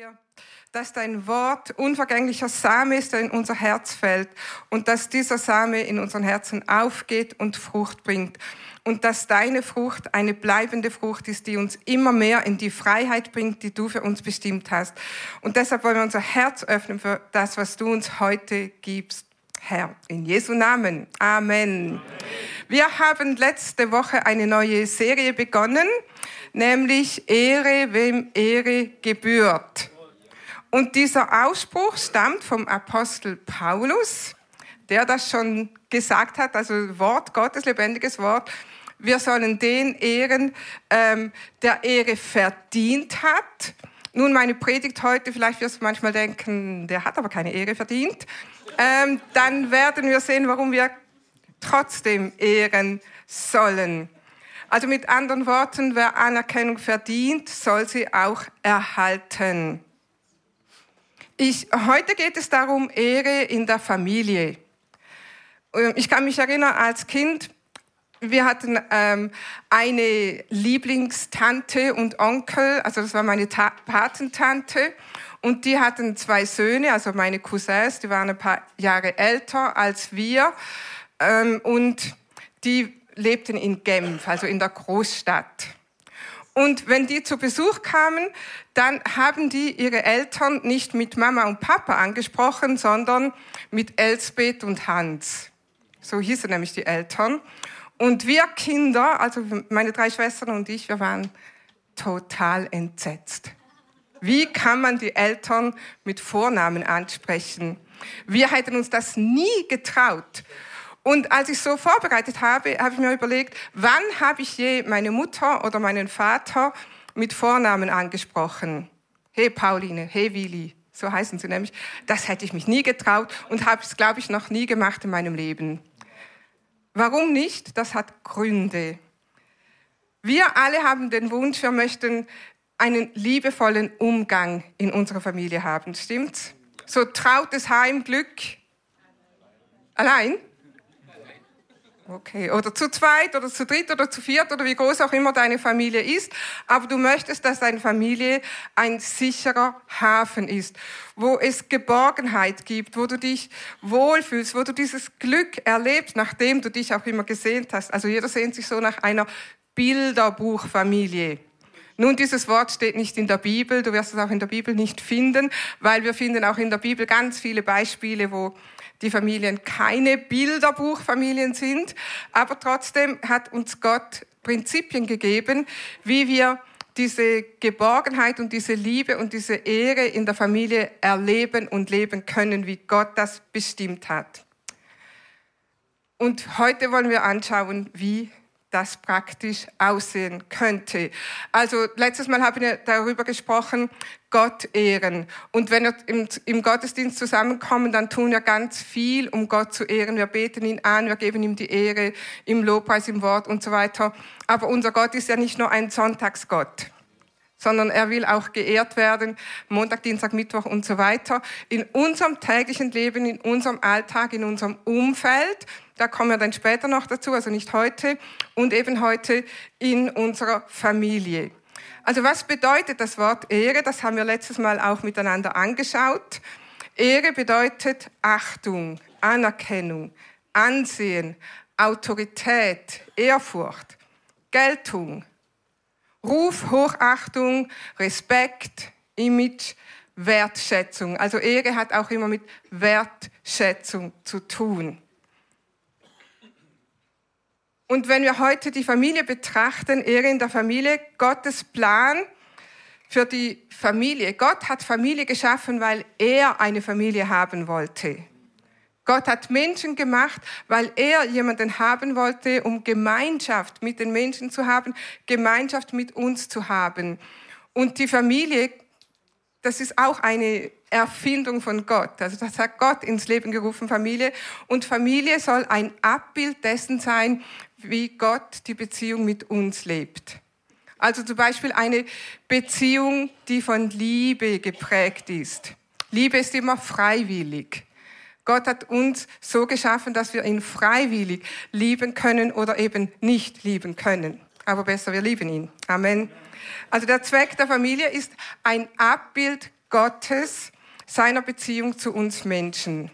dir, dass dein Wort unvergänglicher Same ist, der in unser Herz fällt und dass dieser Same in unseren Herzen aufgeht und Frucht bringt und dass deine Frucht eine bleibende Frucht ist, die uns immer mehr in die Freiheit bringt, die du für uns bestimmt hast. Und deshalb wollen wir unser Herz öffnen für das, was du uns heute gibst. Herr, in Jesu Namen. Amen. Amen. Wir haben letzte Woche eine neue Serie begonnen, nämlich Ehre, wem Ehre gebührt. Und dieser Ausspruch stammt vom Apostel Paulus, der das schon gesagt hat, also Wort Gottes, lebendiges Wort. Wir sollen den ehren, ähm, der Ehre verdient hat. Nun, meine Predigt heute, vielleicht wirst du manchmal denken, der hat aber keine Ehre verdient. Ähm, dann werden wir sehen, warum wir trotzdem ehren sollen. Also mit anderen Worten, wer Anerkennung verdient, soll sie auch erhalten. Ich, heute geht es darum, Ehre in der Familie. Ähm, ich kann mich erinnern, als Kind, wir hatten ähm, eine Lieblingstante und Onkel, also das war meine Ta Patentante, und die hatten zwei Söhne, also meine Cousins, die waren ein paar Jahre älter als wir, ähm, und die lebten in Genf, also in der Großstadt. Und wenn die zu Besuch kamen, dann haben die ihre Eltern nicht mit Mama und Papa angesprochen, sondern mit Elsbeth und Hans. So hießen nämlich die Eltern. Und wir Kinder, also meine drei Schwestern und ich, wir waren total entsetzt. Wie kann man die Eltern mit Vornamen ansprechen? Wir hätten uns das nie getraut. Und als ich so vorbereitet habe, habe ich mir überlegt, wann habe ich je meine Mutter oder meinen Vater mit Vornamen angesprochen? Hey Pauline, hey Willi, so heißen sie nämlich. Das hätte ich mich nie getraut und habe es, glaube ich, noch nie gemacht in meinem Leben. Warum nicht? Das hat Gründe. Wir alle haben den Wunsch, wir möchten einen liebevollen Umgang in unserer Familie haben, stimmt's? So trautes Heimglück. Allein? Okay, oder zu zweit oder zu dritt oder zu viert oder wie groß auch immer deine Familie ist, aber du möchtest, dass deine Familie ein sicherer Hafen ist, wo es Geborgenheit gibt, wo du dich wohlfühlst, wo du dieses Glück erlebst, nachdem du dich auch immer gesehnt hast. Also jeder sehnt sich so nach einer Bilderbuchfamilie. Nun, dieses Wort steht nicht in der Bibel, du wirst es auch in der Bibel nicht finden, weil wir finden auch in der Bibel ganz viele Beispiele, wo die Familien keine Bilderbuchfamilien sind, aber trotzdem hat uns Gott Prinzipien gegeben, wie wir diese Geborgenheit und diese Liebe und diese Ehre in der Familie erleben und leben können, wie Gott das bestimmt hat. Und heute wollen wir anschauen, wie das praktisch aussehen könnte. Also letztes Mal haben wir darüber gesprochen, Gott ehren. Und wenn wir im, im, Gottesdienst zusammenkommen, dann tun wir ganz viel, um Gott zu ehren. Wir beten ihn an, wir geben ihm die Ehre im Lobpreis, im Wort und so weiter. Aber unser Gott ist ja nicht nur ein Sonntagsgott sondern er will auch geehrt werden, Montag, Dienstag, Mittwoch und so weiter, in unserem täglichen Leben, in unserem Alltag, in unserem Umfeld. Da kommen wir dann später noch dazu, also nicht heute, und eben heute in unserer Familie. Also was bedeutet das Wort Ehre? Das haben wir letztes Mal auch miteinander angeschaut. Ehre bedeutet Achtung, Anerkennung, Ansehen, Autorität, Ehrfurcht, Geltung, Ruf, Hochachtung, Respekt, Image, Wertschätzung. Also Ehre hat auch immer mit Wertschätzung zu tun. Und wenn wir heute die Familie betrachten, Ehre in der Familie, Gottes Plan für die Familie. Gott hat Familie geschaffen, weil er eine Familie haben wollte. Gott hat Menschen gemacht, weil er jemanden haben wollte, um Gemeinschaft mit den Menschen zu haben, Gemeinschaft mit uns zu haben. Und die Familie, das ist auch eine Erfindung von Gott. Also das hat Gott ins Leben gerufen, Familie. Und Familie soll ein Abbild dessen sein, wie Gott die Beziehung mit uns lebt. Also zum Beispiel eine Beziehung, die von Liebe geprägt ist. Liebe ist immer freiwillig. Gott hat uns so geschaffen, dass wir ihn freiwillig lieben können oder eben nicht lieben können. Aber besser, wir lieben ihn. Amen. Also der Zweck der Familie ist ein Abbild Gottes, seiner Beziehung zu uns Menschen.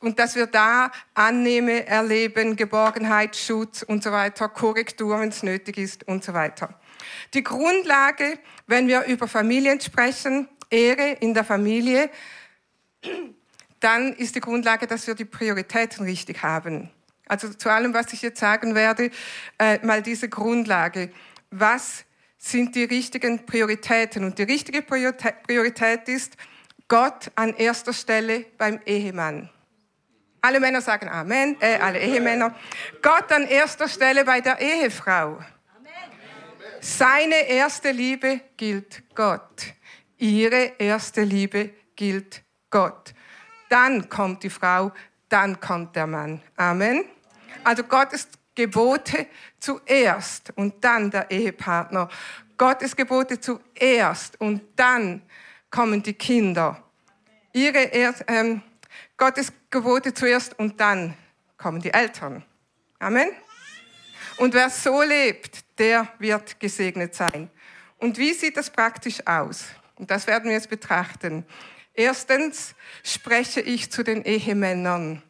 Und dass wir da Annehme erleben, Geborgenheit, Schutz und so weiter, Korrektur, wenn es nötig ist und so weiter. Die Grundlage, wenn wir über Familien sprechen, Ehre in der Familie, dann ist die Grundlage, dass wir die Prioritäten richtig haben. Also zu allem, was ich jetzt sagen werde, äh, mal diese Grundlage. Was sind die richtigen Prioritäten? Und die richtige Priorität ist Gott an erster Stelle beim Ehemann. Alle Männer sagen Amen, äh, alle Ehemänner. Gott an erster Stelle bei der Ehefrau. Seine erste Liebe gilt Gott. Ihre erste Liebe gilt Gott. Dann kommt die Frau, dann kommt der Mann. Amen. Also Gottes Gebote zuerst und dann der Ehepartner. Gottes Gebote zuerst und dann kommen die Kinder. Ihre ähm, Gottes Gebote zuerst und dann kommen die Eltern. Amen. Und wer so lebt, der wird gesegnet sein. Und wie sieht das praktisch aus? Und das werden wir jetzt betrachten. Erstens spreche ich zu den Ehemännern.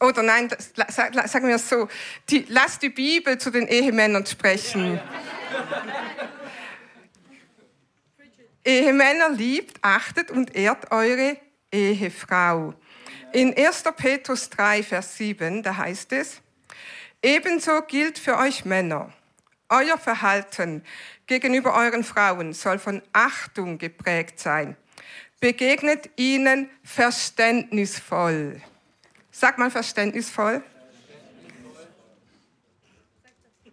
Oder nein, sagen wir es so, die, lass die Bibel zu den Ehemännern sprechen. Ehemänner liebt, achtet und ehrt eure Ehefrau. In 1. Petrus 3, Vers 7, da heißt es, ebenso gilt für euch Männer, euer Verhalten gegenüber euren Frauen soll von Achtung geprägt sein. Begegnet ihnen verständnisvoll. Sag mal verständnisvoll.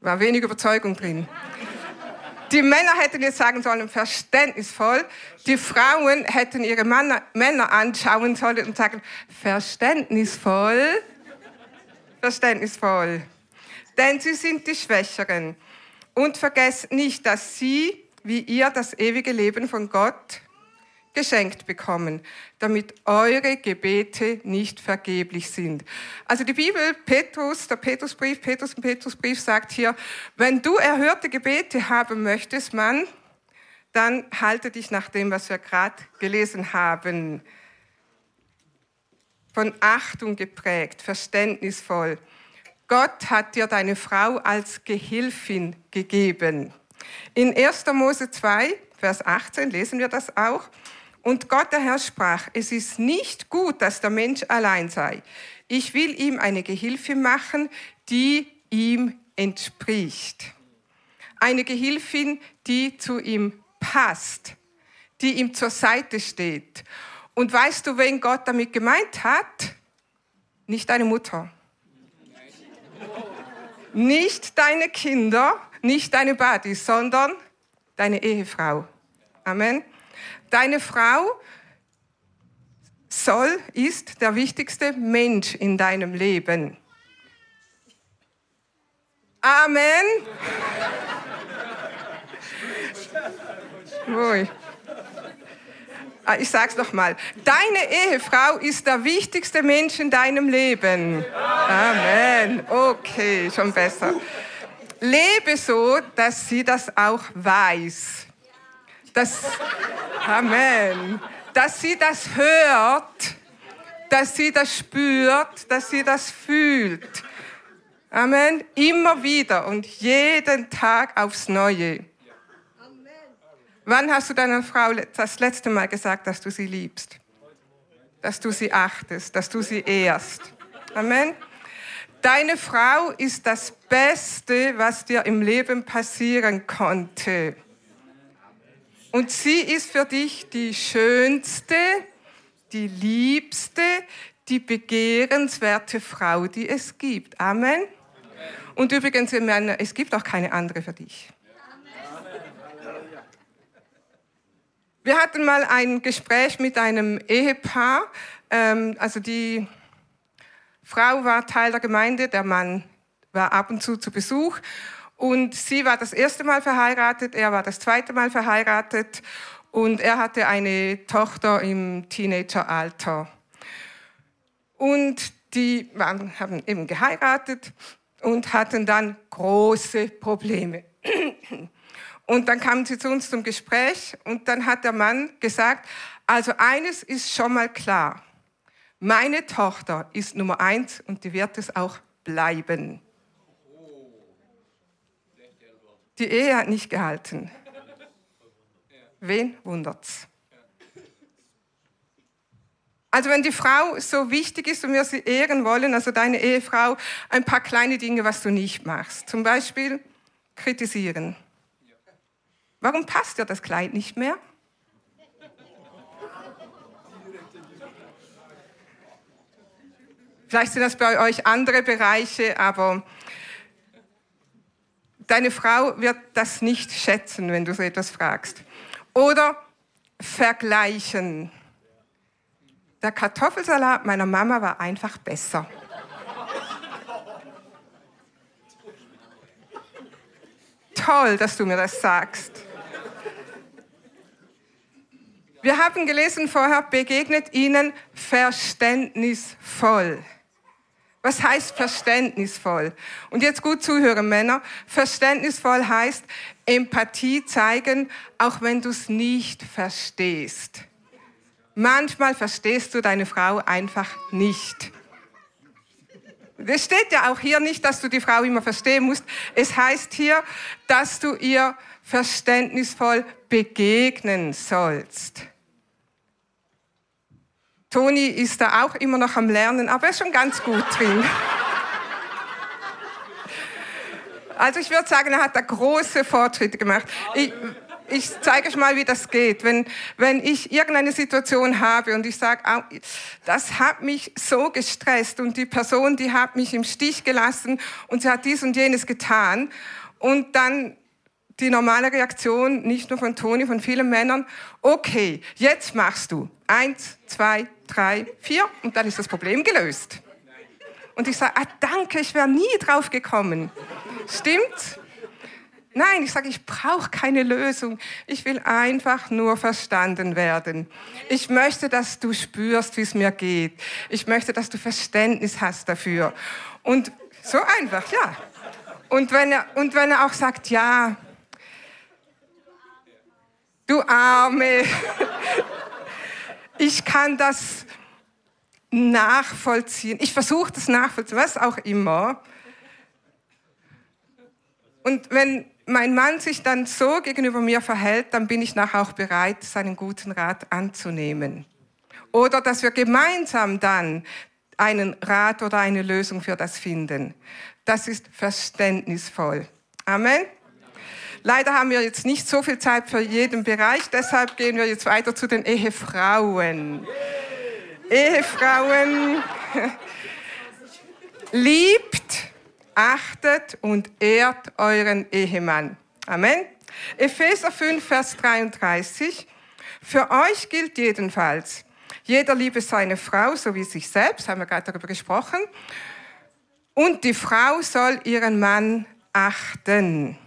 War wenig Überzeugung drin. Die Männer hätten jetzt sagen sollen, verständnisvoll. Die Frauen hätten ihre Männer, Männer anschauen sollen und sagen, verständnisvoll. Verständnisvoll. Denn sie sind die Schwächeren. Und vergesst nicht, dass sie, wie ihr, das ewige Leben von Gott geschenkt bekommen, damit eure Gebete nicht vergeblich sind. Also die Bibel, Petrus, der Petrusbrief, Petrus und Petrusbrief sagt hier, wenn du erhörte Gebete haben möchtest, Mann, dann halte dich nach dem, was wir gerade gelesen haben. Von Achtung geprägt, verständnisvoll. Gott hat dir deine Frau als Gehilfin gegeben. In 1. Mose 2, Vers 18 lesen wir das auch. Und Gott der Herr sprach, es ist nicht gut, dass der Mensch allein sei. Ich will ihm eine Gehilfin machen, die ihm entspricht. Eine Gehilfin, die zu ihm passt, die ihm zur Seite steht. Und weißt du, wen Gott damit gemeint hat? Nicht deine Mutter nicht deine Kinder, nicht deine Buddies, sondern deine Ehefrau. Amen. Deine Frau soll, ist der wichtigste Mensch in deinem Leben. Amen. Ah, ich sag's noch mal. Deine Ehefrau ist der wichtigste Mensch in deinem Leben. Amen. Okay, schon besser. Lebe so, dass sie das auch weiß. Dass, Amen. Dass sie das hört, dass sie das spürt, dass sie das fühlt. Amen. Immer wieder und jeden Tag aufs Neue. Wann hast du deiner Frau das letzte Mal gesagt, dass du sie liebst? Dass du sie achtest, dass du sie ehrst. Amen. Deine Frau ist das Beste, was dir im Leben passieren konnte. Und sie ist für dich die schönste, die liebste, die begehrenswerte Frau, die es gibt. Amen. Und übrigens, es gibt auch keine andere für dich. Wir hatten mal ein Gespräch mit einem Ehepaar. Ähm, also die Frau war Teil der Gemeinde, der Mann war ab und zu zu Besuch. Und sie war das erste Mal verheiratet, er war das zweite Mal verheiratet und er hatte eine Tochter im Teenageralter. Und die waren, haben eben geheiratet und hatten dann große Probleme. Und dann kamen sie zu uns zum Gespräch und dann hat der Mann gesagt, also eines ist schon mal klar. Meine Tochter ist Nummer eins und die wird es auch bleiben. Die Ehe hat nicht gehalten. Wen wundert's? Also wenn die Frau so wichtig ist und wir sie ehren wollen, also deine Ehefrau, ein paar kleine Dinge, was du nicht machst. Zum Beispiel kritisieren. Warum passt dir das Kleid nicht mehr? Vielleicht sind das bei euch andere Bereiche, aber deine Frau wird das nicht schätzen, wenn du so etwas fragst. Oder vergleichen. Der Kartoffelsalat meiner Mama war einfach besser. Toll, dass du mir das sagst. Wir haben gelesen vorher, begegnet ihnen verständnisvoll. Was heißt verständnisvoll? Und jetzt gut zuhören, Männer. Verständnisvoll heißt Empathie zeigen, auch wenn du es nicht verstehst. Manchmal verstehst du deine Frau einfach nicht. Es steht ja auch hier nicht, dass du die Frau immer verstehen musst. Es heißt hier, dass du ihr verständnisvoll begegnen sollst. Toni ist da auch immer noch am Lernen, aber er ist schon ganz gut drin. Also ich würde sagen, er hat da große Fortschritte gemacht. Ich, ich zeige euch mal, wie das geht. Wenn, wenn ich irgendeine Situation habe und ich sage, das hat mich so gestresst und die Person, die hat mich im Stich gelassen und sie hat dies und jenes getan und dann die normale Reaktion, nicht nur von Toni, von vielen Männern, okay, jetzt machst du eins, zwei, drei, vier und dann ist das Problem gelöst. Und ich sage, ah, danke, ich wäre nie drauf gekommen. Stimmt? Nein, ich sage, ich brauche keine Lösung. Ich will einfach nur verstanden werden. Ich möchte, dass du spürst, wie es mir geht. Ich möchte, dass du Verständnis hast dafür. Und so einfach, ja. Und wenn er, und wenn er auch sagt, ja, du Arme, ich kann das nachvollziehen. Ich versuche das nachvollziehen, was auch immer. Und wenn mein Mann sich dann so gegenüber mir verhält, dann bin ich nachher auch bereit, seinen guten Rat anzunehmen. Oder dass wir gemeinsam dann einen Rat oder eine Lösung für das finden. Das ist verständnisvoll. Amen. Leider haben wir jetzt nicht so viel Zeit für jeden Bereich, deshalb gehen wir jetzt weiter zu den Ehefrauen. Ehefrauen, liebt, achtet und ehrt euren Ehemann. Amen. Epheser 5, Vers 33. Für euch gilt jedenfalls, jeder liebe seine Frau, so wie sich selbst, haben wir gerade darüber gesprochen, und die Frau soll ihren Mann achten.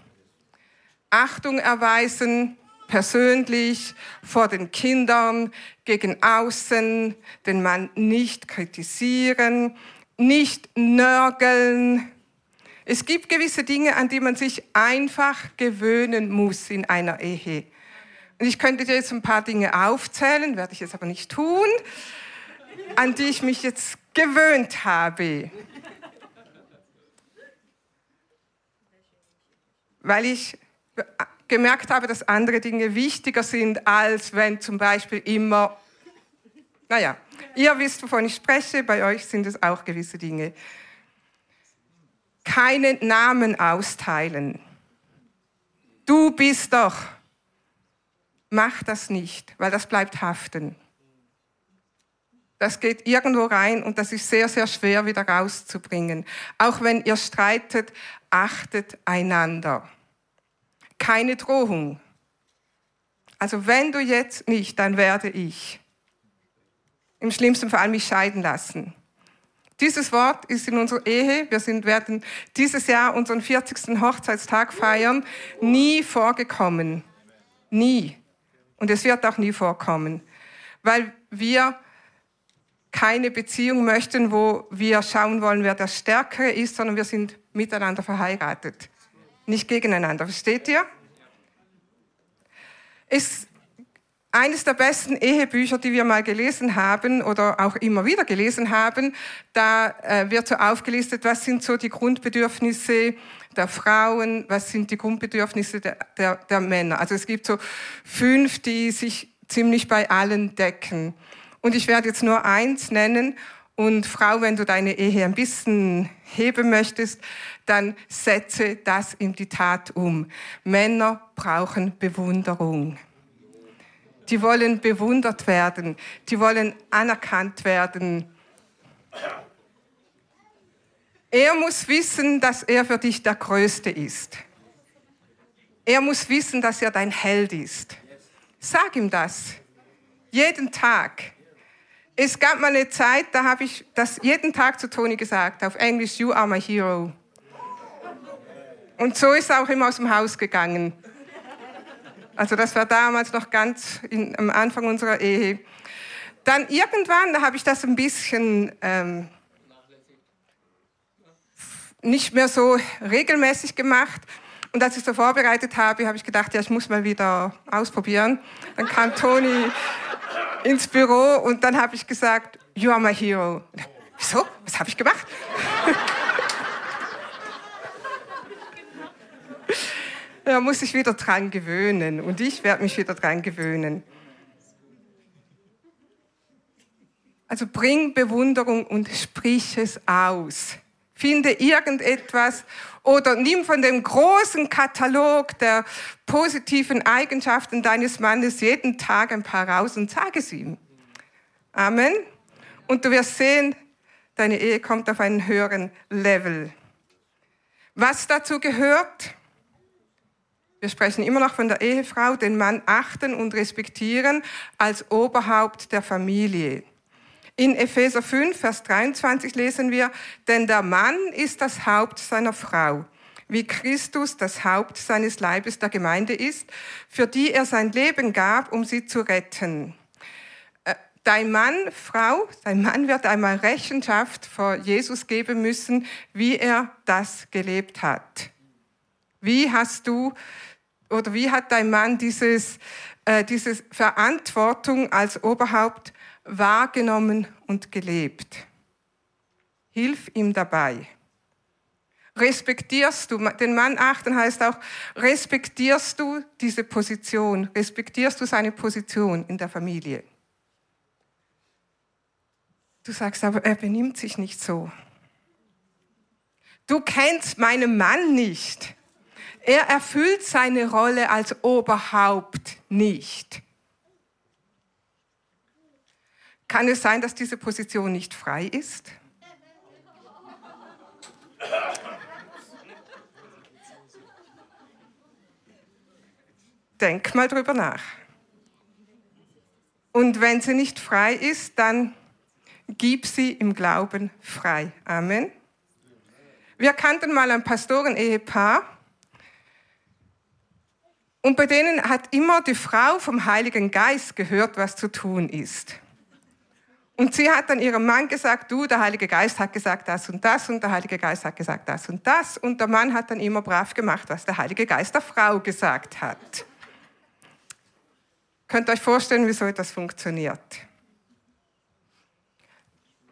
Achtung erweisen, persönlich, vor den Kindern, gegen außen, den Mann nicht kritisieren, nicht nörgeln. Es gibt gewisse Dinge, an die man sich einfach gewöhnen muss in einer Ehe. Und ich könnte dir jetzt ein paar Dinge aufzählen, werde ich jetzt aber nicht tun, an die ich mich jetzt gewöhnt habe. Weil ich gemerkt habe, dass andere Dinge wichtiger sind, als wenn zum Beispiel immer, naja, ihr wisst, wovon ich spreche, bei euch sind es auch gewisse Dinge. Keine Namen austeilen. Du bist doch. Mach das nicht, weil das bleibt haften. Das geht irgendwo rein und das ist sehr, sehr schwer wieder rauszubringen. Auch wenn ihr streitet, achtet einander keine Drohung. Also wenn du jetzt nicht, dann werde ich im schlimmsten Fall mich scheiden lassen. Dieses Wort ist in unserer Ehe, wir sind, werden dieses Jahr unseren 40. Hochzeitstag feiern, nie vorgekommen. Nie. Und es wird auch nie vorkommen. Weil wir keine Beziehung möchten, wo wir schauen wollen, wer der Stärkere ist, sondern wir sind miteinander verheiratet nicht gegeneinander. Versteht ihr? ist eines der besten Ehebücher, die wir mal gelesen haben oder auch immer wieder gelesen haben. Da äh, wird so aufgelistet, was sind so die Grundbedürfnisse der Frauen, was sind die Grundbedürfnisse der, der, der Männer. Also es gibt so fünf, die sich ziemlich bei allen decken. Und ich werde jetzt nur eins nennen. Und Frau, wenn du deine Ehe ein bisschen heben möchtest, dann setze das in die Tat um. Männer brauchen Bewunderung. Die wollen bewundert werden. Die wollen anerkannt werden. Er muss wissen, dass er für dich der Größte ist. Er muss wissen, dass er dein Held ist. Sag ihm das. Jeden Tag. Es gab mal eine Zeit, da habe ich das jeden Tag zu Toni gesagt, auf Englisch, You are my hero. Und so ist er auch immer aus dem Haus gegangen. Also das war damals noch ganz in, am Anfang unserer Ehe. Dann irgendwann, da habe ich das ein bisschen ähm, nicht mehr so regelmäßig gemacht. Und als ich so vorbereitet habe, habe ich gedacht, ja, ich muss mal wieder ausprobieren. Dann kam Toni ins Büro und dann habe ich gesagt, you are my hero. Wieso? Was habe ich gemacht? Da muss ich wieder dran gewöhnen und ich werde mich wieder dran gewöhnen. Also bring Bewunderung und sprich es aus. Finde irgendetwas oder nimm von dem großen Katalog der positiven Eigenschaften deines Mannes jeden Tag ein paar raus und sage es ihm. Amen. Und du wirst sehen, deine Ehe kommt auf einen höheren Level. Was dazu gehört? Wir sprechen immer noch von der Ehefrau, den Mann achten und respektieren als Oberhaupt der Familie. In Epheser 5, Vers 23 lesen wir, denn der Mann ist das Haupt seiner Frau, wie Christus das Haupt seines Leibes der Gemeinde ist, für die er sein Leben gab, um sie zu retten. Äh, dein Mann, Frau, dein Mann wird einmal Rechenschaft vor Jesus geben müssen, wie er das gelebt hat. Wie hast du oder wie hat dein Mann dieses, äh, diese Verantwortung als Oberhaupt wahrgenommen und gelebt? Hilf ihm dabei. Respektierst du, den Mann achten heißt auch, respektierst du diese Position, respektierst du seine Position in der Familie? Du sagst aber, er benimmt sich nicht so. Du kennst meinen Mann nicht. Er erfüllt seine Rolle als Oberhaupt nicht. Kann es sein, dass diese Position nicht frei ist? Denk mal drüber nach. Und wenn sie nicht frei ist, dann gib sie im Glauben frei. Amen. Wir kannten mal ein Pastoren-Ehepaar, und bei denen hat immer die Frau vom Heiligen Geist gehört, was zu tun ist. Und sie hat dann ihrem Mann gesagt, du, der Heilige Geist hat gesagt das und das und der Heilige Geist hat gesagt das und das. Und der Mann hat dann immer brav gemacht, was der Heilige Geist der Frau gesagt hat. Könnt ihr euch vorstellen, wie so etwas funktioniert?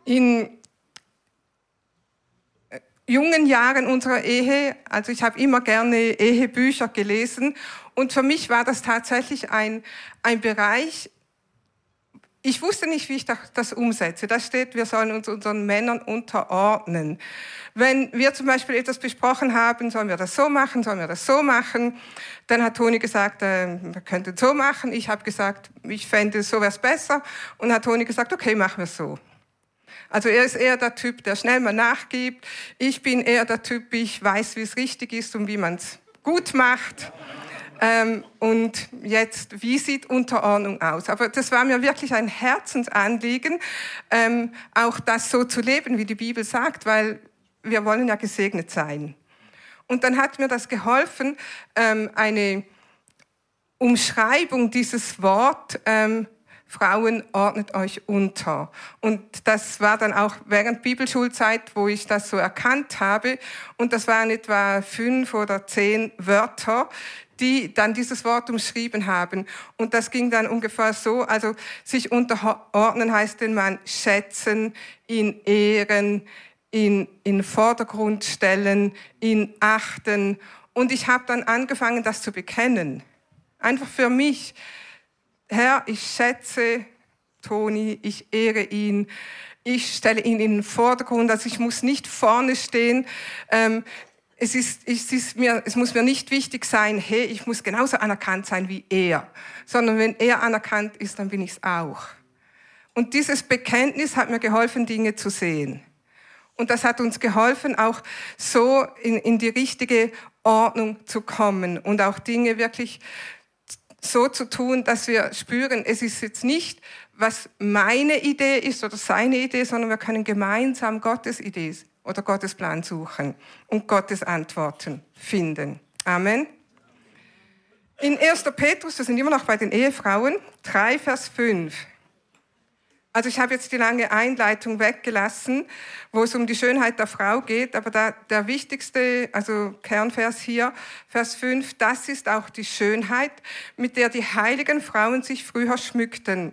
In jungen Jahren unserer Ehe, also ich habe immer gerne Ehebücher gelesen und für mich war das tatsächlich ein, ein Bereich, ich wusste nicht, wie ich das umsetze. Da steht, wir sollen uns unseren Männern unterordnen. Wenn wir zum Beispiel etwas besprochen haben, sollen wir das so machen, sollen wir das so machen, dann hat Toni gesagt, äh, wir könnten so machen. Ich habe gesagt, ich fände, so wäre es besser. Und hat Toni gesagt, okay, machen wir es so. Also er ist eher der Typ, der schnell mal nachgibt. Ich bin eher der Typ, ich weiß, wie es richtig ist und wie man es gut macht. Ähm, und jetzt, wie sieht Unterordnung aus? Aber das war mir wirklich ein Herzensanliegen, ähm, auch das so zu leben, wie die Bibel sagt, weil wir wollen ja gesegnet sein. Und dann hat mir das geholfen, ähm, eine Umschreibung dieses Wort ähm, Frauen ordnet euch unter. Und das war dann auch während Bibelschulzeit, wo ich das so erkannt habe. Und das waren etwa fünf oder zehn Wörter, die dann dieses Wort umschrieben haben. Und das ging dann ungefähr so, also sich unterordnen heißt den Mann schätzen, ihn ehren, ihn in Vordergrund stellen, ihn achten. Und ich habe dann angefangen, das zu bekennen. Einfach für mich. Herr, ich schätze Toni, ich ehre ihn, ich stelle ihn in den Vordergrund, also ich muss nicht vorne stehen. Ähm, es, ist, es, ist mir, es muss mir nicht wichtig sein, hey, ich muss genauso anerkannt sein wie er, sondern wenn er anerkannt ist, dann bin ich es auch. Und dieses Bekenntnis hat mir geholfen, Dinge zu sehen. Und das hat uns geholfen, auch so in, in die richtige Ordnung zu kommen und auch Dinge wirklich so zu tun, dass wir spüren, es ist jetzt nicht, was meine Idee ist oder seine Idee, sondern wir können gemeinsam Gottes Idee oder Gottes Plan suchen und Gottes Antworten finden. Amen. In 1. Petrus, wir sind immer noch bei den Ehefrauen, 3, Vers 5. Also ich habe jetzt die lange Einleitung weggelassen, wo es um die Schönheit der Frau geht, aber da, der wichtigste, also Kernvers hier, Vers 5, das ist auch die Schönheit, mit der die heiligen Frauen sich früher schmückten.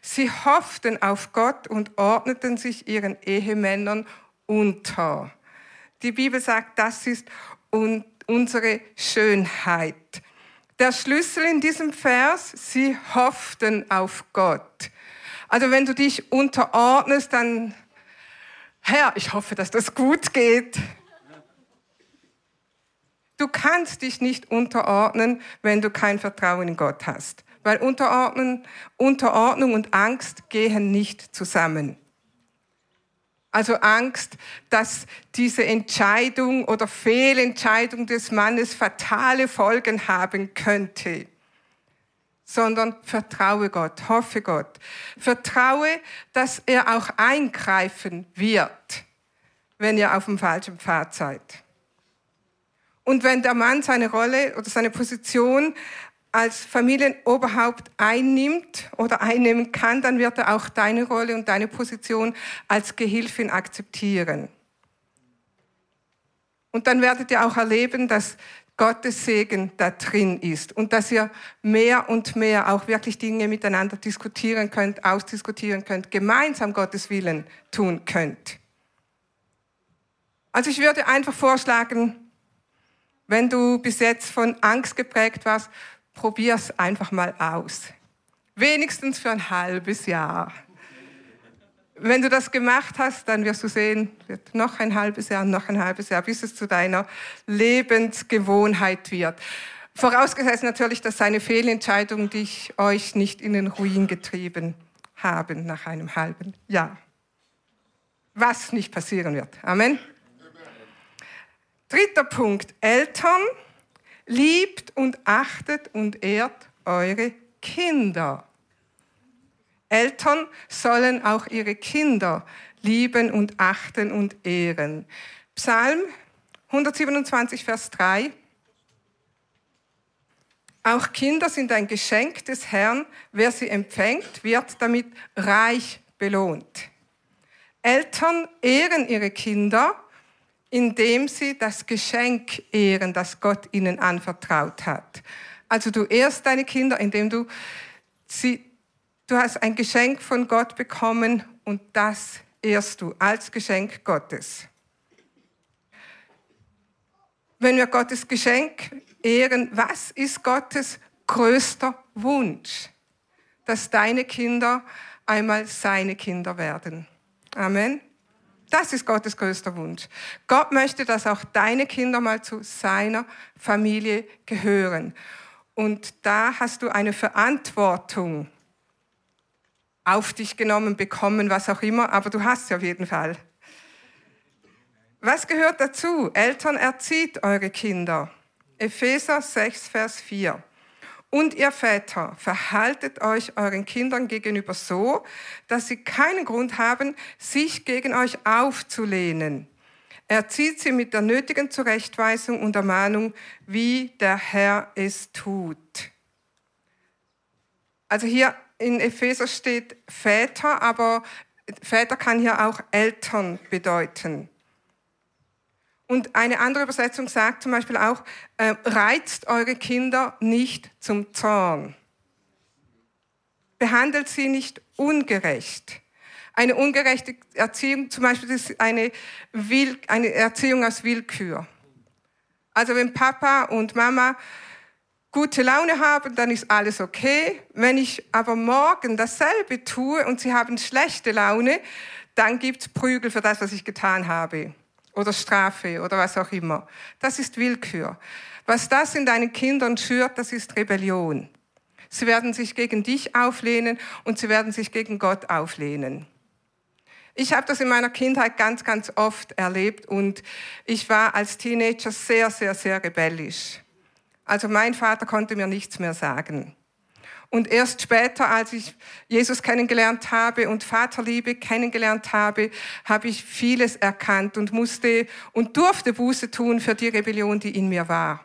Sie hofften auf Gott und ordneten sich ihren Ehemännern unter. Die Bibel sagt, das ist unsere Schönheit. Der Schlüssel in diesem Vers, sie hofften auf Gott. Also wenn du dich unterordnest, dann, Herr, ich hoffe, dass das gut geht. Du kannst dich nicht unterordnen, wenn du kein Vertrauen in Gott hast. Weil Unterordnen, Unterordnung und Angst gehen nicht zusammen. Also Angst, dass diese Entscheidung oder Fehlentscheidung des Mannes fatale Folgen haben könnte sondern vertraue Gott, hoffe Gott. Vertraue, dass er auch eingreifen wird, wenn ihr auf dem falschen Pfad seid. Und wenn der Mann seine Rolle oder seine Position als Familienoberhaupt einnimmt oder einnehmen kann, dann wird er auch deine Rolle und deine Position als Gehilfin akzeptieren. Und dann werdet ihr auch erleben, dass Gottes Segen da drin ist und dass ihr mehr und mehr auch wirklich Dinge miteinander diskutieren könnt, ausdiskutieren könnt, gemeinsam Gottes Willen tun könnt. Also ich würde einfach vorschlagen, wenn du bis jetzt von Angst geprägt warst, probier es einfach mal aus. Wenigstens für ein halbes Jahr. Wenn du das gemacht hast, dann wirst du sehen, wird noch ein halbes Jahr, noch ein halbes Jahr, bis es zu deiner Lebensgewohnheit wird. Vorausgesetzt natürlich, dass seine Fehlentscheidungen dich euch nicht in den Ruin getrieben haben nach einem halben Jahr. Was nicht passieren wird. Amen. Dritter Punkt. Eltern, liebt und achtet und ehrt eure Kinder. Eltern sollen auch ihre Kinder lieben und achten und ehren. Psalm 127, Vers 3. Auch Kinder sind ein Geschenk des Herrn. Wer sie empfängt, wird damit reich belohnt. Eltern ehren ihre Kinder, indem sie das Geschenk ehren, das Gott ihnen anvertraut hat. Also du ehrst deine Kinder, indem du sie Du hast ein Geschenk von Gott bekommen und das ehrst du als Geschenk Gottes. Wenn wir Gottes Geschenk ehren, was ist Gottes größter Wunsch? Dass deine Kinder einmal seine Kinder werden. Amen. Das ist Gottes größter Wunsch. Gott möchte, dass auch deine Kinder mal zu seiner Familie gehören. Und da hast du eine Verantwortung auf dich genommen bekommen, was auch immer, aber du hast sie auf jeden Fall. Was gehört dazu? Eltern erzieht eure Kinder. Epheser 6, Vers 4. Und ihr Väter, verhaltet euch euren Kindern gegenüber so, dass sie keinen Grund haben, sich gegen euch aufzulehnen. Erzieht sie mit der nötigen Zurechtweisung und Ermahnung, wie der Herr es tut. Also hier in Epheser steht Väter, aber Väter kann hier auch Eltern bedeuten. Und eine andere Übersetzung sagt zum Beispiel auch, äh, reizt eure Kinder nicht zum Zorn. Behandelt sie nicht ungerecht. Eine ungerechte Erziehung zum Beispiel ist eine, Will eine Erziehung aus Willkür. Also wenn Papa und Mama gute Laune haben, dann ist alles okay. Wenn ich aber morgen dasselbe tue und sie haben schlechte Laune, dann gibt's Prügel für das, was ich getan habe. Oder Strafe oder was auch immer. Das ist Willkür. Was das in deinen Kindern schürt, das ist Rebellion. Sie werden sich gegen dich auflehnen und sie werden sich gegen Gott auflehnen. Ich habe das in meiner Kindheit ganz, ganz oft erlebt und ich war als Teenager sehr, sehr, sehr rebellisch. Also mein Vater konnte mir nichts mehr sagen. Und erst später, als ich Jesus kennengelernt habe und Vaterliebe kennengelernt habe, habe ich vieles erkannt und musste und durfte Buße tun für die Rebellion, die in mir war.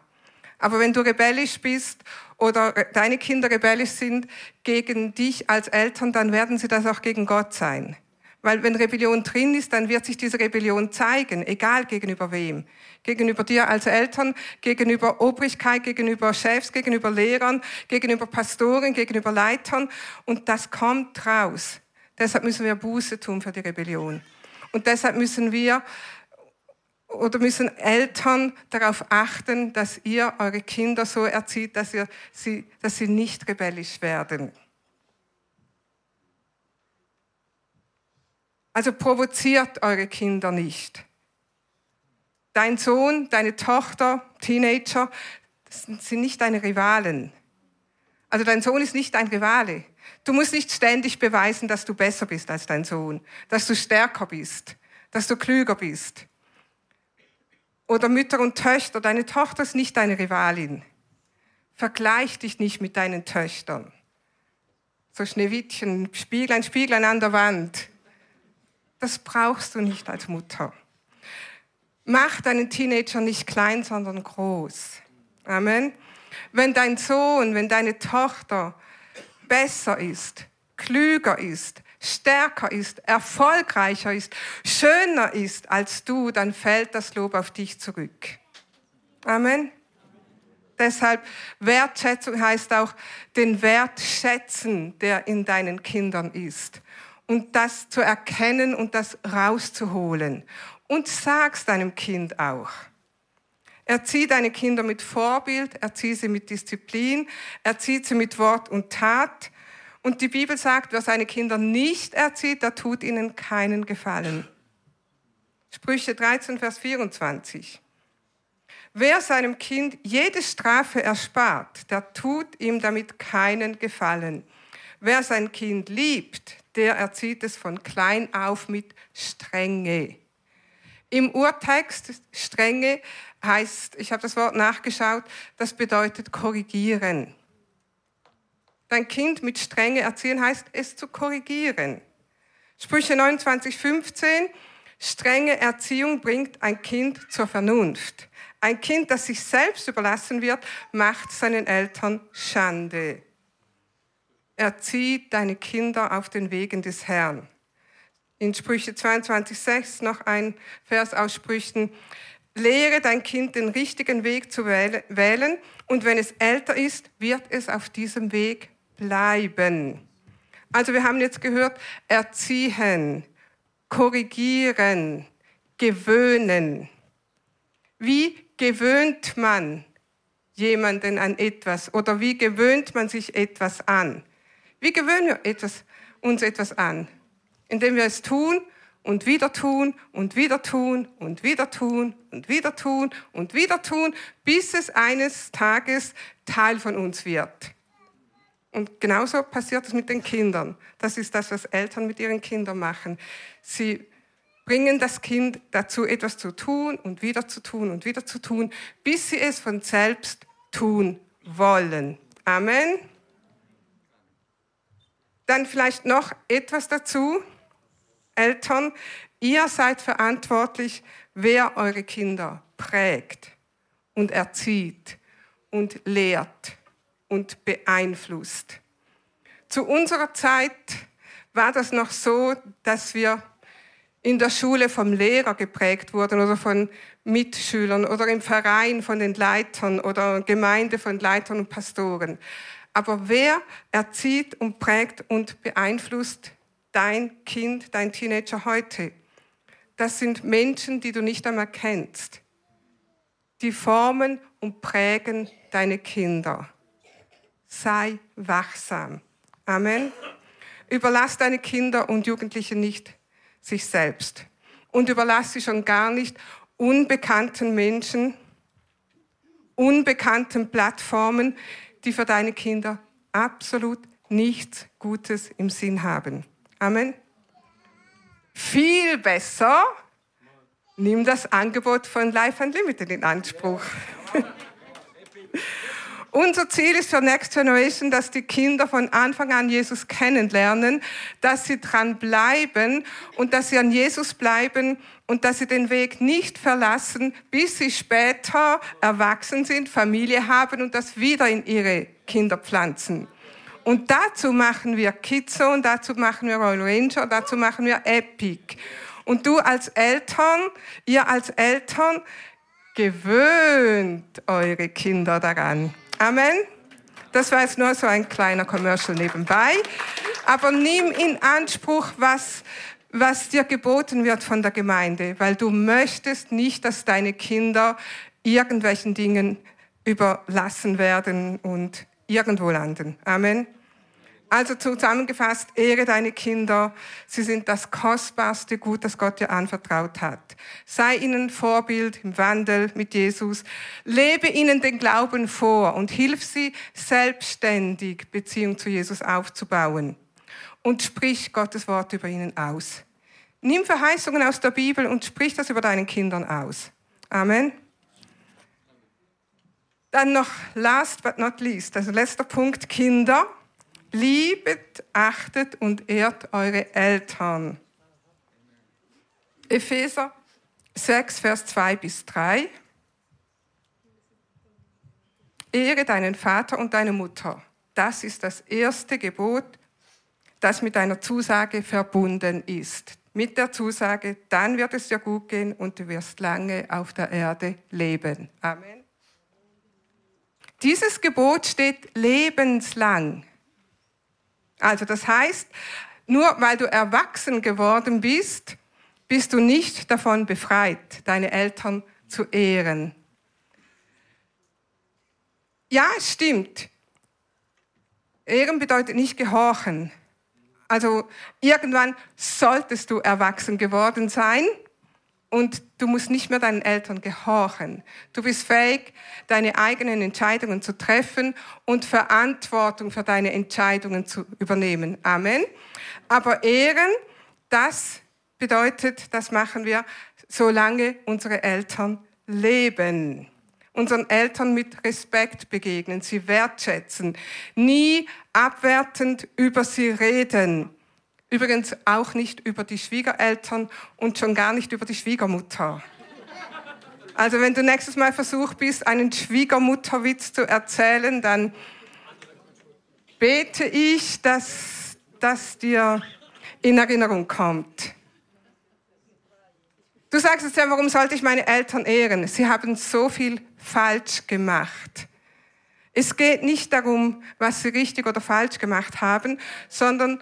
Aber wenn du rebellisch bist oder deine Kinder rebellisch sind gegen dich als Eltern, dann werden sie das auch gegen Gott sein. Weil wenn Rebellion drin ist, dann wird sich diese Rebellion zeigen, egal gegenüber wem. Gegenüber dir als Eltern, gegenüber Obrigkeit, gegenüber Chefs, gegenüber Lehrern, gegenüber Pastoren, gegenüber Leitern. Und das kommt raus. Deshalb müssen wir Buße tun für die Rebellion. Und deshalb müssen wir oder müssen Eltern darauf achten, dass ihr eure Kinder so erzieht, dass, ihr sie, dass sie nicht rebellisch werden. Also provoziert eure Kinder nicht. Dein Sohn, deine Tochter, Teenager, das sind nicht deine Rivalen. Also dein Sohn ist nicht dein Rivale. Du musst nicht ständig beweisen, dass du besser bist als dein Sohn, dass du stärker bist, dass du klüger bist. Oder Mütter und Töchter, deine Tochter ist nicht deine Rivalin. Vergleich dich nicht mit deinen Töchtern. So Schneewittchen, Spieglein, Spieglein an der Wand. Das brauchst du nicht als Mutter. Mach deinen Teenager nicht klein, sondern groß. Amen. Wenn dein Sohn, wenn deine Tochter besser ist, klüger ist, stärker ist, erfolgreicher ist, schöner ist als du, dann fällt das Lob auf dich zurück. Amen. Deshalb Wertschätzung heißt auch den Wert schätzen, der in deinen Kindern ist und das zu erkennen und das rauszuholen. Und sag's deinem Kind auch. Erzieh deine Kinder mit Vorbild, erzieh sie mit Disziplin, erzieh sie mit Wort und Tat. Und die Bibel sagt, wer seine Kinder nicht erzieht, der tut ihnen keinen Gefallen. Sprüche 13, Vers 24. Wer seinem Kind jede Strafe erspart, der tut ihm damit keinen Gefallen. Wer sein Kind liebt, der erzieht es von klein auf mit Strenge. Im Urtext Strenge heißt, ich habe das Wort nachgeschaut, das bedeutet korrigieren. Dein Kind mit Strenge erziehen heißt, es zu korrigieren. Sprüche 29, 15, strenge Erziehung bringt ein Kind zur Vernunft. Ein Kind, das sich selbst überlassen wird, macht seinen Eltern Schande. Erzieh deine Kinder auf den Wegen des Herrn. In Sprüche 22,6 noch ein Vers aus Sprüchen. Lehre dein Kind den richtigen Weg zu wählen und wenn es älter ist, wird es auf diesem Weg bleiben. Also wir haben jetzt gehört, erziehen, korrigieren, gewöhnen. Wie gewöhnt man jemanden an etwas oder wie gewöhnt man sich etwas an? Wie gewöhnen wir etwas, uns etwas an? Indem wir es tun und wieder tun und wieder tun und wieder tun und wieder tun und wieder tun, bis es eines Tages Teil von uns wird. Und genauso passiert es mit den Kindern. Das ist das, was Eltern mit ihren Kindern machen. Sie bringen das Kind dazu, etwas zu tun und wieder zu tun und wieder zu tun, bis sie es von selbst tun wollen. Amen. Dann vielleicht noch etwas dazu. Eltern, ihr seid verantwortlich, wer eure Kinder prägt und erzieht und lehrt und beeinflusst. Zu unserer Zeit war das noch so, dass wir in der Schule vom Lehrer geprägt wurden oder von Mitschülern oder im Verein von den Leitern oder Gemeinde von Leitern und Pastoren. Aber wer erzieht und prägt und beeinflusst dein Kind, dein Teenager heute? Das sind Menschen, die du nicht einmal kennst. Die formen und prägen deine Kinder. Sei wachsam. Amen. Überlass deine Kinder und Jugendliche nicht sich selbst. Und überlass sie schon gar nicht unbekannten Menschen, unbekannten Plattformen, die für deine Kinder absolut nichts Gutes im Sinn haben. Amen. Viel besser, nimm das Angebot von Life Unlimited in Anspruch. Unser Ziel ist für Next Generation, dass die Kinder von Anfang an Jesus kennenlernen, dass sie dran bleiben und dass sie an Jesus bleiben und dass sie den Weg nicht verlassen, bis sie später erwachsen sind, Familie haben und das wieder in ihre Kinder pflanzen. Und dazu machen wir Kidzone, dazu machen wir Royal Ranger, dazu machen wir Epic. Und du als Eltern, ihr als Eltern, gewöhnt eure Kinder daran. Amen. Das war jetzt nur so ein kleiner Commercial nebenbei. Aber nimm in Anspruch, was, was dir geboten wird von der Gemeinde, weil du möchtest nicht, dass deine Kinder irgendwelchen Dingen überlassen werden und irgendwo landen. Amen. Also zusammengefasst, ehre deine Kinder. Sie sind das kostbarste Gut, das Gott dir anvertraut hat. Sei ihnen Vorbild im Wandel mit Jesus. Lebe ihnen den Glauben vor und hilf sie, selbstständig Beziehung zu Jesus aufzubauen. Und sprich Gottes Wort über ihnen aus. Nimm Verheißungen aus der Bibel und sprich das über deinen Kindern aus. Amen. Dann noch last but not least, also letzter Punkt, Kinder. Liebet, achtet und ehrt eure Eltern. Epheser 6, Vers 2 bis 3. Ehre deinen Vater und deine Mutter. Das ist das erste Gebot, das mit einer Zusage verbunden ist. Mit der Zusage, dann wird es dir gut gehen und du wirst lange auf der Erde leben. Amen. Dieses Gebot steht lebenslang. Also das heißt, nur weil du erwachsen geworden bist, bist du nicht davon befreit, deine Eltern zu ehren. Ja, stimmt. Ehren bedeutet nicht gehorchen. Also irgendwann solltest du erwachsen geworden sein und du musst nicht mehr deinen Eltern gehorchen. Du bist fähig, deine eigenen Entscheidungen zu treffen und Verantwortung für deine Entscheidungen zu übernehmen. Amen. Aber Ehren, das bedeutet, das machen wir, solange unsere Eltern leben. Unseren Eltern mit Respekt begegnen, sie wertschätzen, nie abwertend über sie reden Übrigens auch nicht über die Schwiegereltern und schon gar nicht über die Schwiegermutter. Also wenn du nächstes Mal versucht bist, einen Schwiegermutterwitz zu erzählen, dann bete ich, dass das dir in Erinnerung kommt. Du sagst jetzt ja, warum sollte ich meine Eltern ehren? Sie haben so viel falsch gemacht. Es geht nicht darum, was sie richtig oder falsch gemacht haben, sondern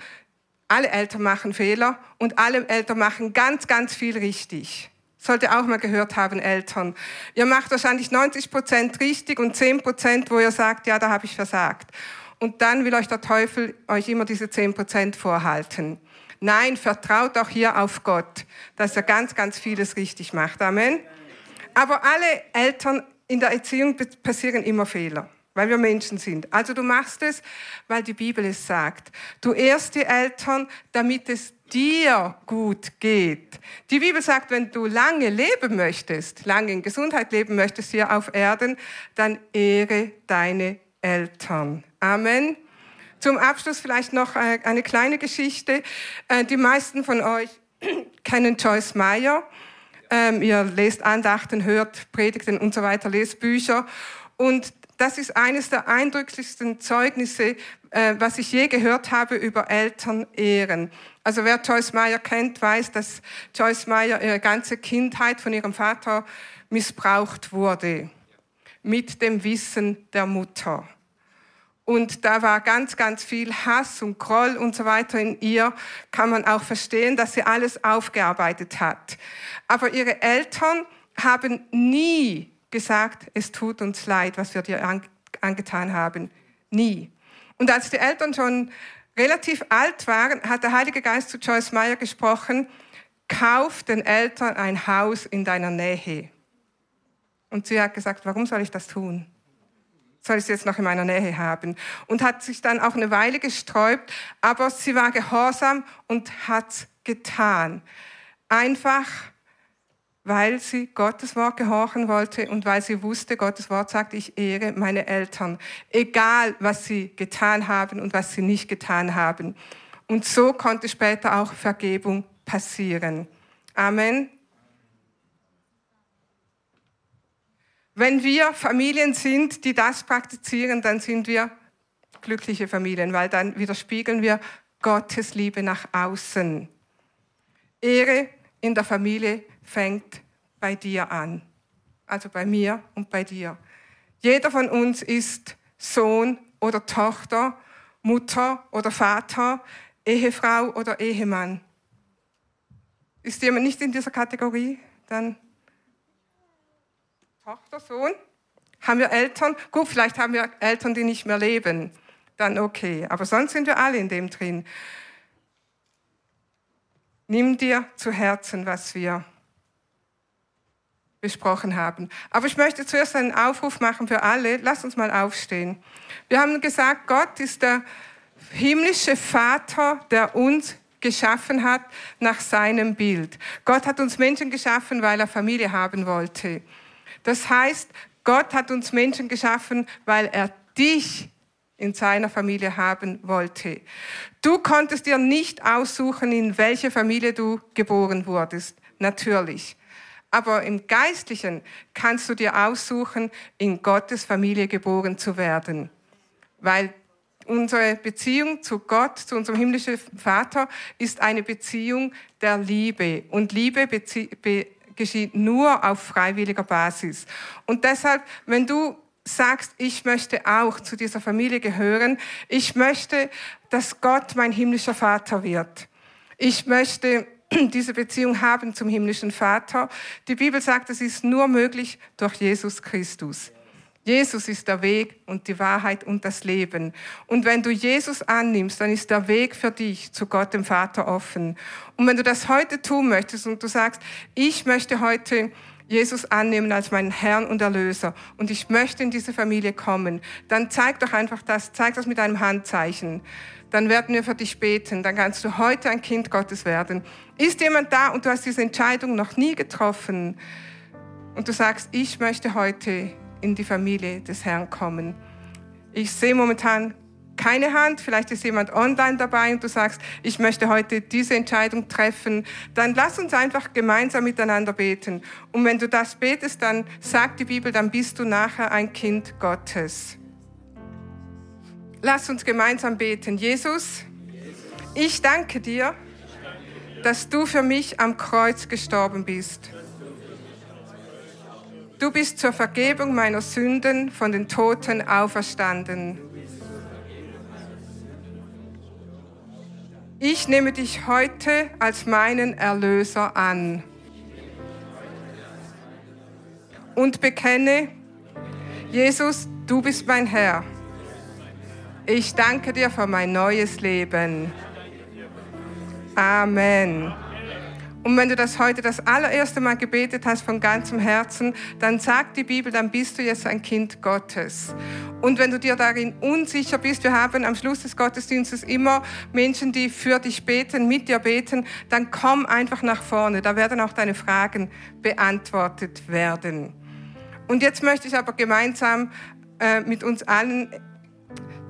alle Eltern machen Fehler und alle Eltern machen ganz, ganz viel richtig. Sollte auch mal gehört haben, Eltern. Ihr macht wahrscheinlich 90 Prozent richtig und 10 Prozent, wo ihr sagt, ja, da habe ich versagt. Und dann will euch der Teufel euch immer diese 10 Prozent vorhalten. Nein, vertraut auch hier auf Gott, dass er ganz, ganz vieles richtig macht. Amen. Aber alle Eltern in der Erziehung passieren immer Fehler weil wir Menschen sind. Also du machst es, weil die Bibel es sagt. Du ehrst die Eltern, damit es dir gut geht. Die Bibel sagt, wenn du lange leben möchtest, lange in Gesundheit leben möchtest hier auf Erden, dann ehre deine Eltern. Amen. Zum Abschluss vielleicht noch äh, eine kleine Geschichte. Äh, die meisten von euch kennen Joyce Meyer. Ähm, ihr lest Andachten, hört Predigten und so weiter, lest Bücher. Und das ist eines der eindrücklichsten Zeugnisse, äh, was ich je gehört habe über Elternehren. Also wer Joyce Meyer kennt, weiß, dass Joyce Meyer ihre ganze Kindheit von ihrem Vater missbraucht wurde. Mit dem Wissen der Mutter. Und da war ganz, ganz viel Hass und Groll und so weiter in ihr. Kann man auch verstehen, dass sie alles aufgearbeitet hat. Aber ihre Eltern haben nie gesagt, es tut uns leid, was wir dir angetan haben. Nie. Und als die Eltern schon relativ alt waren, hat der Heilige Geist zu Joyce Meyer gesprochen, kauf den Eltern ein Haus in deiner Nähe. Und sie hat gesagt, warum soll ich das tun? Soll ich sie jetzt noch in meiner Nähe haben? Und hat sich dann auch eine Weile gesträubt, aber sie war gehorsam und hat getan. Einfach weil sie Gottes Wort gehorchen wollte und weil sie wusste, Gottes Wort sagt, ich ehre meine Eltern, egal was sie getan haben und was sie nicht getan haben. Und so konnte später auch Vergebung passieren. Amen. Wenn wir Familien sind, die das praktizieren, dann sind wir glückliche Familien, weil dann widerspiegeln wir Gottes Liebe nach außen. Ehre in der Familie fängt bei dir an. Also bei mir und bei dir. Jeder von uns ist Sohn oder Tochter, Mutter oder Vater, Ehefrau oder Ehemann. Ist jemand nicht in dieser Kategorie? Dann Tochter, Sohn. Haben wir Eltern? Gut, vielleicht haben wir Eltern, die nicht mehr leben. Dann okay. Aber sonst sind wir alle in dem drin. Nimm dir zu Herzen, was wir besprochen haben. Aber ich möchte zuerst einen Aufruf machen für alle. Lass uns mal aufstehen. Wir haben gesagt, Gott ist der himmlische Vater, der uns geschaffen hat nach seinem Bild. Gott hat uns Menschen geschaffen, weil er Familie haben wollte. Das heißt, Gott hat uns Menschen geschaffen, weil er dich in seiner Familie haben wollte. Du konntest dir nicht aussuchen, in welche Familie du geboren wurdest. Natürlich. Aber im Geistlichen kannst du dir aussuchen, in Gottes Familie geboren zu werden. Weil unsere Beziehung zu Gott, zu unserem himmlischen Vater, ist eine Beziehung der Liebe. Und Liebe geschieht nur auf freiwilliger Basis. Und deshalb, wenn du sagst, ich möchte auch zu dieser Familie gehören, ich möchte, dass Gott mein himmlischer Vater wird. Ich möchte diese Beziehung haben zum himmlischen Vater. Die Bibel sagt, es ist nur möglich durch Jesus Christus. Jesus ist der Weg und die Wahrheit und das Leben. Und wenn du Jesus annimmst, dann ist der Weg für dich zu Gott dem Vater offen. Und wenn du das heute tun möchtest und du sagst, ich möchte heute Jesus annehmen als meinen Herrn und Erlöser und ich möchte in diese Familie kommen, dann zeig doch einfach das, zeig das mit einem Handzeichen dann werden wir für dich beten. Dann kannst du heute ein Kind Gottes werden. Ist jemand da und du hast diese Entscheidung noch nie getroffen und du sagst, ich möchte heute in die Familie des Herrn kommen. Ich sehe momentan keine Hand, vielleicht ist jemand online dabei und du sagst, ich möchte heute diese Entscheidung treffen, dann lass uns einfach gemeinsam miteinander beten. Und wenn du das betest, dann sagt die Bibel, dann bist du nachher ein Kind Gottes. Lass uns gemeinsam beten. Jesus, ich danke dir, dass du für mich am Kreuz gestorben bist. Du bist zur Vergebung meiner Sünden von den Toten auferstanden. Ich nehme dich heute als meinen Erlöser an und bekenne, Jesus, du bist mein Herr. Ich danke dir für mein neues Leben. Amen. Und wenn du das heute das allererste Mal gebetet hast von ganzem Herzen, dann sagt die Bibel, dann bist du jetzt ein Kind Gottes. Und wenn du dir darin unsicher bist, wir haben am Schluss des Gottesdienstes immer Menschen, die für dich beten, mit dir beten, dann komm einfach nach vorne. Da werden auch deine Fragen beantwortet werden. Und jetzt möchte ich aber gemeinsam äh, mit uns allen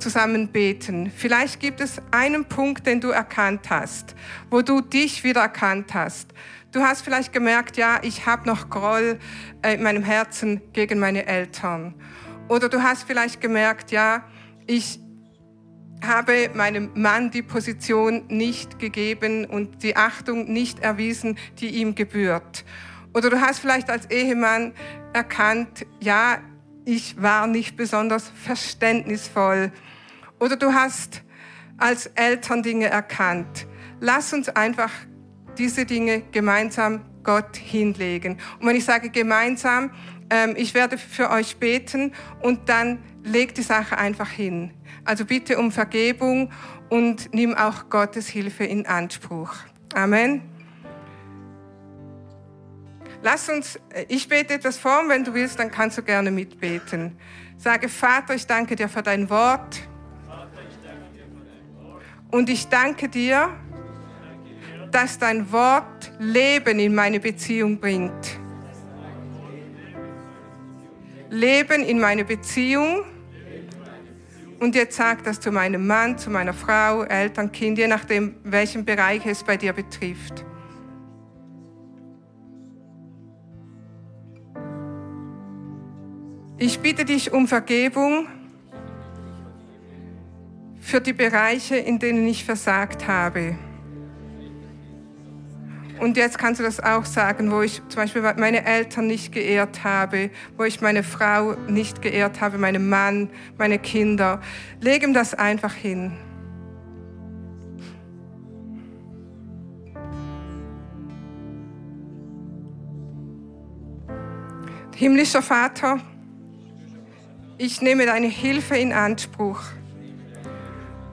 zusammen beten. Vielleicht gibt es einen Punkt, den du erkannt hast, wo du dich wieder erkannt hast. Du hast vielleicht gemerkt, ja, ich habe noch Groll äh, in meinem Herzen gegen meine Eltern. Oder du hast vielleicht gemerkt, ja, ich habe meinem Mann die Position nicht gegeben und die Achtung nicht erwiesen, die ihm gebührt. Oder du hast vielleicht als Ehemann erkannt, ja, ich war nicht besonders verständnisvoll. Oder du hast als Eltern Dinge erkannt. Lass uns einfach diese Dinge gemeinsam Gott hinlegen. Und wenn ich sage gemeinsam, ähm, ich werde für euch beten und dann leg die Sache einfach hin. Also bitte um Vergebung und nimm auch Gottes Hilfe in Anspruch. Amen. Lass uns, äh, ich bete etwas vor, wenn du willst, dann kannst du gerne mitbeten. Sage, Vater, ich danke dir für dein Wort. Und ich danke dir, dass dein Wort Leben in meine Beziehung bringt. Leben in meine Beziehung. Und jetzt sag das zu meinem Mann, zu meiner Frau, Eltern, Kind, je nachdem, welchen Bereich es bei dir betrifft. Ich bitte dich um Vergebung für die Bereiche, in denen ich versagt habe. Und jetzt kannst du das auch sagen, wo ich zum Beispiel meine Eltern nicht geehrt habe, wo ich meine Frau nicht geehrt habe, meinen Mann, meine Kinder. Leg ihm das einfach hin. Himmlischer Vater, ich nehme deine Hilfe in Anspruch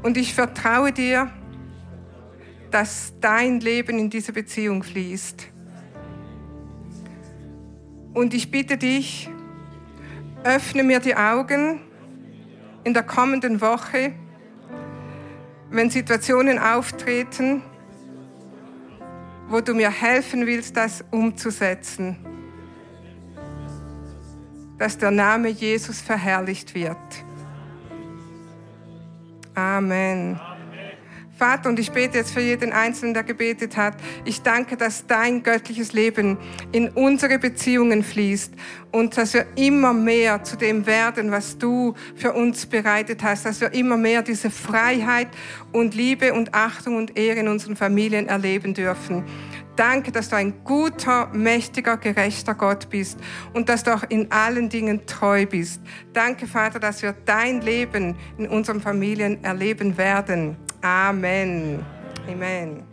und ich vertraue dir, dass dein Leben in diese Beziehung fließt. Und ich bitte dich, öffne mir die Augen in der kommenden Woche, wenn Situationen auftreten, wo du mir helfen willst, das umzusetzen, dass der Name Jesus verherrlicht wird. Amen. Vater, und ich bete jetzt für jeden Einzelnen, der gebetet hat. Ich danke, dass dein göttliches Leben in unsere Beziehungen fließt und dass wir immer mehr zu dem werden, was du für uns bereitet hast, dass wir immer mehr diese Freiheit und Liebe und Achtung und Ehre in unseren Familien erleben dürfen. Danke, dass du ein guter, mächtiger, gerechter Gott bist und dass du auch in allen Dingen treu bist. Danke, Vater, dass wir dein Leben in unseren Familien erleben werden. Amen. Amen.